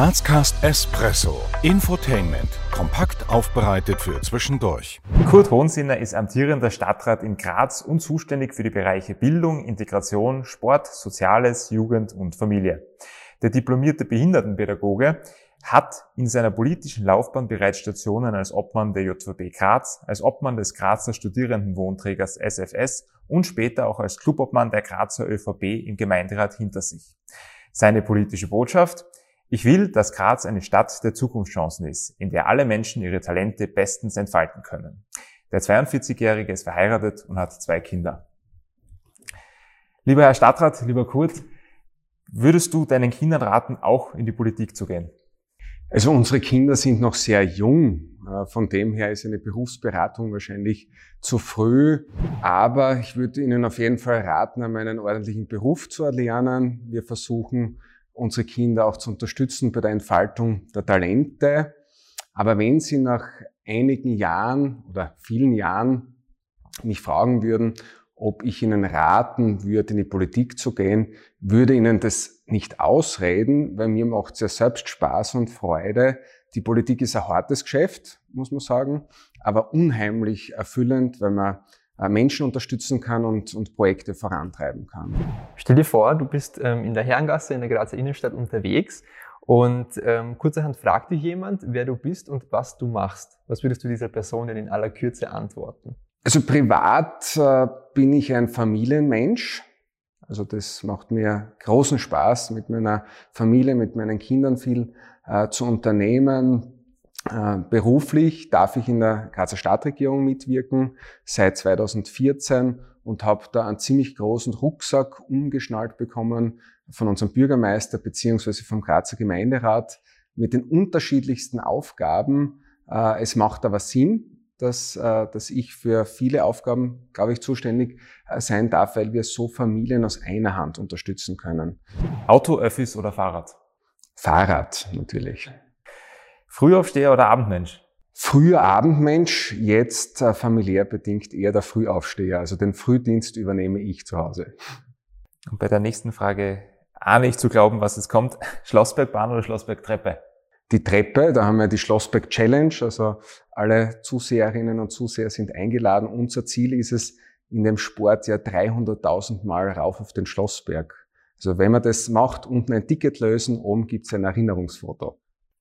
Grazcast Espresso. Infotainment. Kompakt aufbereitet für zwischendurch. Kurt Hohensinner ist amtierender Stadtrat in Graz und zuständig für die Bereiche Bildung, Integration, Sport, Soziales, Jugend und Familie. Der diplomierte Behindertenpädagoge hat in seiner politischen Laufbahn bereits Stationen als Obmann der JVB Graz, als Obmann des Grazer Studierendenwohnträgers SFS und später auch als Clubobmann der Grazer ÖVP im Gemeinderat hinter sich. Seine politische Botschaft? Ich will, dass Graz eine Stadt der Zukunftschancen ist, in der alle Menschen ihre Talente bestens entfalten können. Der 42-Jährige ist verheiratet und hat zwei Kinder. Lieber Herr Stadtrat, lieber Kurt, würdest du deinen Kindern raten, auch in die Politik zu gehen? Also unsere Kinder sind noch sehr jung. Äh, von dem her ist eine Berufsberatung wahrscheinlich zu früh. Aber ich würde Ihnen auf jeden Fall raten, einen ordentlichen Beruf zu erlernen. Wir versuchen, unsere Kinder auch zu unterstützen bei der Entfaltung der Talente. Aber wenn Sie nach einigen Jahren oder vielen Jahren mich fragen würden, ob ich Ihnen raten würde, in die Politik zu gehen, würde Ihnen das nicht ausreden, weil mir macht es ja selbst Spaß und Freude. Die Politik ist ein hartes Geschäft, muss man sagen, aber unheimlich erfüllend, weil man Menschen unterstützen kann und, und Projekte vorantreiben kann. Stell dir vor, du bist ähm, in der Herrengasse in der Grazer Innenstadt unterwegs und ähm, kurzerhand fragt dich jemand, wer du bist und was du machst. Was würdest du dieser Person denn in aller Kürze antworten? Also privat äh, bin ich ein Familienmensch. Also das macht mir großen Spaß, mit meiner Familie, mit meinen Kindern viel äh, zu unternehmen. Äh, beruflich darf ich in der Grazer Stadtregierung mitwirken seit 2014 und habe da einen ziemlich großen Rucksack umgeschnallt bekommen von unserem Bürgermeister beziehungsweise vom Grazer Gemeinderat mit den unterschiedlichsten Aufgaben. Äh, es macht aber Sinn, dass, äh, dass ich für viele Aufgaben, glaube ich, zuständig sein darf, weil wir so Familien aus einer Hand unterstützen können. Auto, Öffis oder Fahrrad? Fahrrad natürlich. Frühaufsteher oder Abendmensch? Früher Abendmensch, jetzt äh, familiär bedingt eher der Frühaufsteher. Also den Frühdienst übernehme ich zu Hause. Und bei der nächsten Frage ahne ich zu glauben, was es kommt. Schlossbergbahn oder Schlossbergtreppe? die Treppe. Da haben wir die Schlossberg Challenge. Also alle Zuseherinnen und Zuseher sind eingeladen. Unser Ziel ist es, in dem Sport ja 300.000 Mal rauf auf den Schlossberg. Also wenn man das macht, unten ein Ticket lösen, oben gibt's ein Erinnerungsfoto.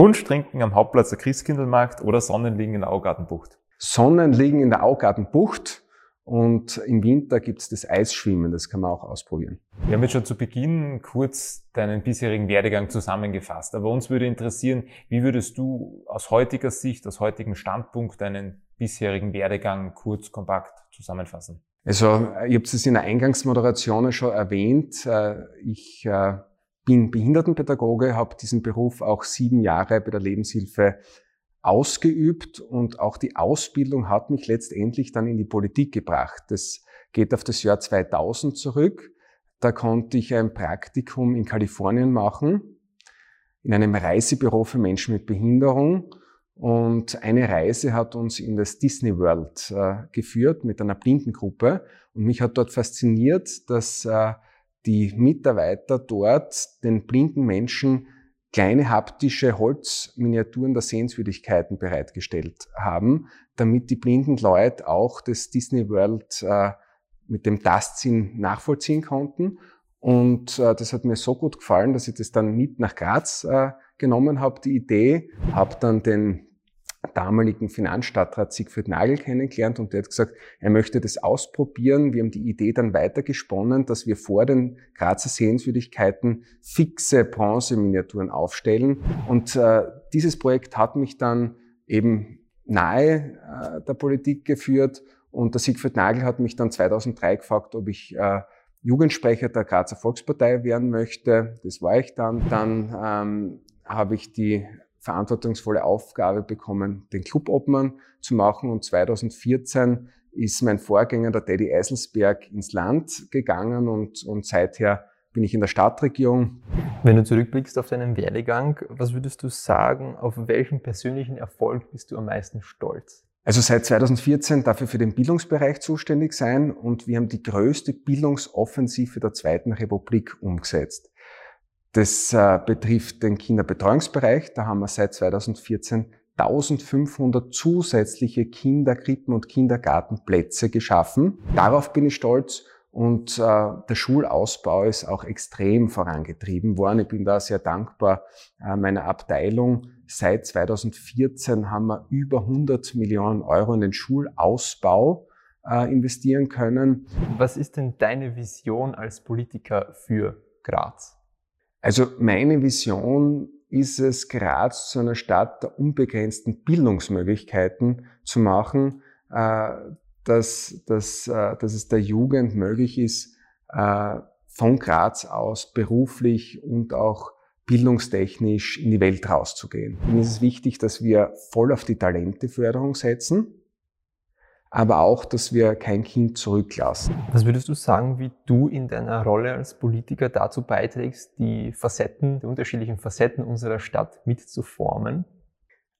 Punsch trinken am Hauptplatz der Christkindlmarkt oder Sonnenliegen in der Augartenbucht? Sonnenliegen in der Augartenbucht. Und im Winter gibt's das Eisschwimmen, das kann man auch ausprobieren. Wir haben jetzt schon zu Beginn kurz deinen bisherigen Werdegang zusammengefasst. Aber uns würde interessieren, wie würdest du aus heutiger Sicht, aus heutigem Standpunkt deinen bisherigen Werdegang kurz, kompakt zusammenfassen? Also, ich habe es in der Eingangsmoderation schon erwähnt. Äh, ich äh, bin Behindertenpädagoge, habe diesen Beruf auch sieben Jahre bei der Lebenshilfe ausgeübt und auch die Ausbildung hat mich letztendlich dann in die Politik gebracht. Das geht auf das Jahr 2000 zurück. Da konnte ich ein Praktikum in Kalifornien machen, in einem Reisebüro für Menschen mit Behinderung. Und eine Reise hat uns in das Disney World äh, geführt mit einer Blindengruppe. Und mich hat dort fasziniert, dass äh, die Mitarbeiter dort den blinden Menschen kleine haptische Holzminiaturen der Sehenswürdigkeiten bereitgestellt haben, damit die blinden Leute auch das Disney World äh, mit dem Tastsinn nachvollziehen konnten. Und äh, das hat mir so gut gefallen, dass ich das dann mit nach Graz äh, genommen habe, die Idee, habe dann den damaligen Finanzstadtrat Siegfried Nagel kennengelernt und der hat gesagt, er möchte das ausprobieren. Wir haben die Idee dann weitergesponnen, dass wir vor den Grazer Sehenswürdigkeiten fixe Bronzeminiaturen aufstellen. Und äh, dieses Projekt hat mich dann eben nahe äh, der Politik geführt und der Siegfried Nagel hat mich dann 2003 gefragt, ob ich äh, Jugendsprecher der Grazer Volkspartei werden möchte. Das war ich dann. Dann ähm, habe ich die verantwortungsvolle Aufgabe bekommen, den Clubobmann zu machen. Und 2014 ist mein Vorgänger, der Teddy Eiselsberg, ins Land gegangen und, und seither bin ich in der Stadtregierung. Wenn du zurückblickst auf deinen Werdegang, was würdest du sagen, auf welchen persönlichen Erfolg bist du am meisten stolz? Also seit 2014 darf ich für den Bildungsbereich zuständig sein und wir haben die größte Bildungsoffensive der Zweiten Republik umgesetzt. Das äh, betrifft den Kinderbetreuungsbereich. Da haben wir seit 2014 1500 zusätzliche Kinderkrippen und Kindergartenplätze geschaffen. Darauf bin ich stolz und äh, der Schulausbau ist auch extrem vorangetrieben worden. Ich bin da sehr dankbar äh, meiner Abteilung. Seit 2014 haben wir über 100 Millionen Euro in den Schulausbau äh, investieren können. Was ist denn deine Vision als Politiker für Graz? Also meine Vision ist es, Graz zu einer Stadt der unbegrenzten Bildungsmöglichkeiten zu machen, äh, dass, dass, äh, dass es der Jugend möglich ist, äh, von Graz aus beruflich und auch bildungstechnisch in die Welt rauszugehen. Mir ist es wichtig, dass wir voll auf die Talenteförderung setzen aber auch, dass wir kein Kind zurücklassen. Was würdest du sagen, wie du in deiner Rolle als Politiker dazu beiträgst, die Facetten, die unterschiedlichen Facetten unserer Stadt mitzuformen?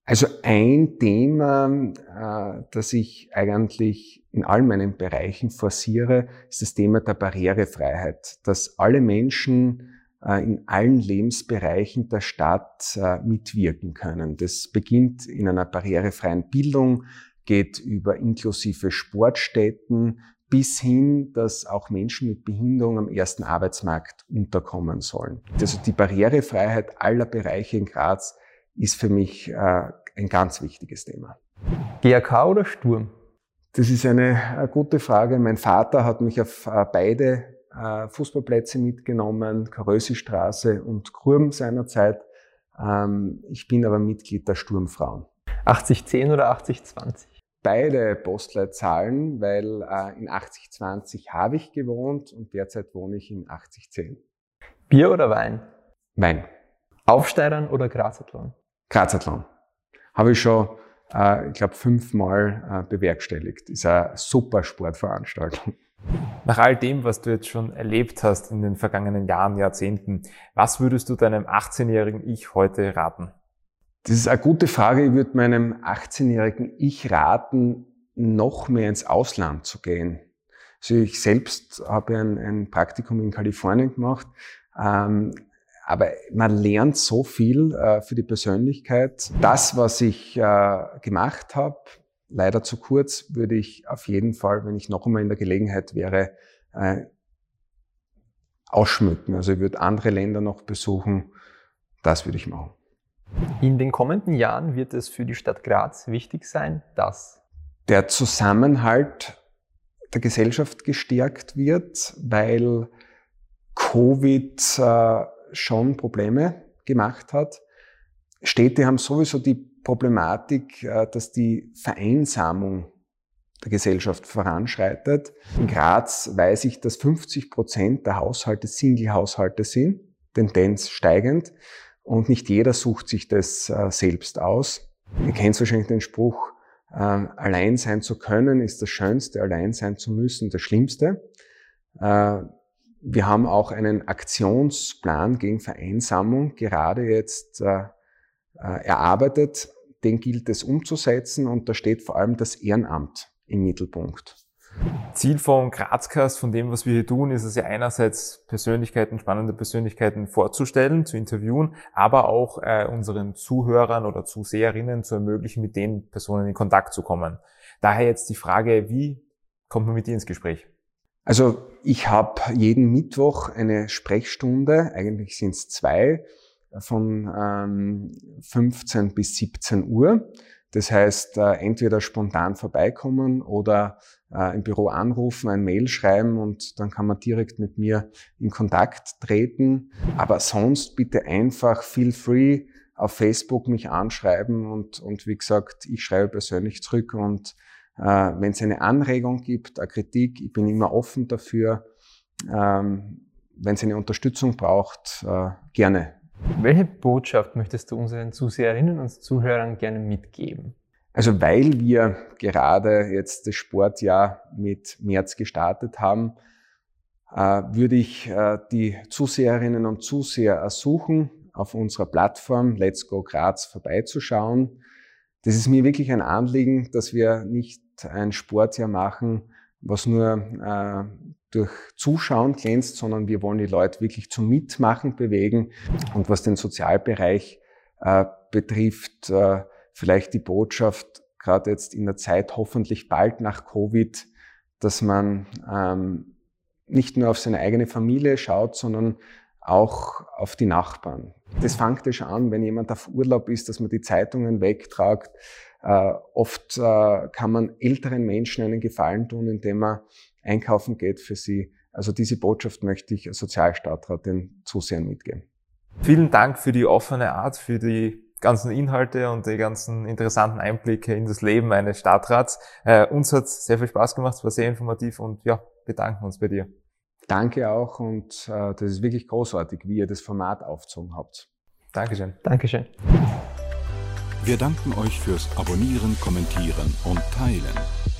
Also ein Thema, äh, das ich eigentlich in all meinen Bereichen forciere, ist das Thema der Barrierefreiheit, dass alle Menschen äh, in allen Lebensbereichen der Stadt äh, mitwirken können. Das beginnt in einer barrierefreien Bildung, geht über inklusive Sportstätten bis hin, dass auch Menschen mit Behinderung am ersten Arbeitsmarkt unterkommen sollen. Also die Barrierefreiheit aller Bereiche in Graz ist für mich äh, ein ganz wichtiges Thema. GAK oder Sturm? Das ist eine, eine gute Frage. Mein Vater hat mich auf äh, beide äh, Fußballplätze mitgenommen, Karösistraße und Kurm seinerzeit. Ähm, ich bin aber Mitglied der Sturmfrauen. 8010 oder 8020? Beide Postleitzahlen, weil äh, in 8020 habe ich gewohnt und derzeit wohne ich in 8010. Bier oder Wein? Wein. Aufsteigern oder Grazathlon? Grazathlon. Habe ich schon, äh, ich glaube, fünfmal äh, bewerkstelligt. Ist eine super Sportveranstaltung. Nach all dem, was du jetzt schon erlebt hast in den vergangenen Jahren, Jahrzehnten, was würdest du deinem 18-jährigen Ich heute raten? Das ist eine gute Frage. Ich würde meinem 18-jährigen Ich raten, noch mehr ins Ausland zu gehen. Also ich selbst habe ein, ein Praktikum in Kalifornien gemacht. Ähm, aber man lernt so viel äh, für die Persönlichkeit. Das, was ich äh, gemacht habe, leider zu kurz, würde ich auf jeden Fall, wenn ich noch einmal in der Gelegenheit wäre, äh, ausschmücken. Also ich würde andere Länder noch besuchen. Das würde ich machen. In den kommenden Jahren wird es für die Stadt Graz wichtig sein, dass der Zusammenhalt der Gesellschaft gestärkt wird, weil Covid äh, schon Probleme gemacht hat. Städte haben sowieso die Problematik, äh, dass die Vereinsamung der Gesellschaft voranschreitet. In Graz weiß ich, dass 50 Prozent der Haushalte Single-Haushalte sind, Tendenz steigend. Und nicht jeder sucht sich das äh, selbst aus. Ihr kennt wahrscheinlich den Spruch, äh, allein sein zu können ist das Schönste, allein sein zu müssen das Schlimmste. Äh, wir haben auch einen Aktionsplan gegen Vereinsamung gerade jetzt äh, erarbeitet. Den gilt es umzusetzen und da steht vor allem das Ehrenamt im Mittelpunkt. Ziel vom Grazcast, von dem, was wir hier tun, ist es ja einerseits Persönlichkeiten, spannende Persönlichkeiten vorzustellen, zu interviewen, aber auch äh, unseren Zuhörern oder Zuseherinnen zu ermöglichen, mit den Personen in Kontakt zu kommen. Daher jetzt die Frage, wie kommt man mit dir ins Gespräch? Also ich habe jeden Mittwoch eine Sprechstunde, eigentlich sind es zwei, von ähm, 15 bis 17 Uhr. Das heißt, äh, entweder spontan vorbeikommen oder äh, im Büro anrufen, ein Mail schreiben und dann kann man direkt mit mir in Kontakt treten. Aber sonst bitte einfach feel free auf Facebook mich anschreiben und, und wie gesagt, ich schreibe persönlich zurück und äh, wenn es eine Anregung gibt, eine Kritik, ich bin immer offen dafür. Ähm, wenn es eine Unterstützung braucht, äh, gerne welche Botschaft möchtest du unseren Zuseherinnen und Zuhörern gerne mitgeben? Also weil wir gerade jetzt das Sportjahr mit März gestartet haben, äh, würde ich äh, die Zuseherinnen und Zuseher ersuchen, auf unserer Plattform Let's Go Graz vorbeizuschauen. Das ist mir wirklich ein Anliegen, dass wir nicht ein Sportjahr machen, was nur äh, durch Zuschauen glänzt, sondern wir wollen die Leute wirklich zum Mitmachen bewegen. Und was den Sozialbereich äh, betrifft, äh, vielleicht die Botschaft, gerade jetzt in der Zeit hoffentlich bald nach Covid, dass man ähm, nicht nur auf seine eigene Familie schaut, sondern auch auf die Nachbarn. Das fängt ja schon an, wenn jemand auf Urlaub ist, dass man die Zeitungen wegtragt. Äh, oft äh, kann man älteren Menschen einen Gefallen tun, indem man einkaufen geht für sie. Also diese Botschaft möchte ich als Sozialstadtrat den Zusehern mitgeben. Vielen Dank für die offene Art, für die ganzen Inhalte und die ganzen interessanten Einblicke in das Leben eines Stadtrats. Äh, uns hat sehr viel Spaß gemacht, es war sehr informativ und ja, bedanken uns bei dir. Danke auch und äh, das ist wirklich großartig, wie ihr das Format aufgezogen habt. Dankeschön. Dankeschön. Wir danken euch fürs Abonnieren, Kommentieren und Teilen.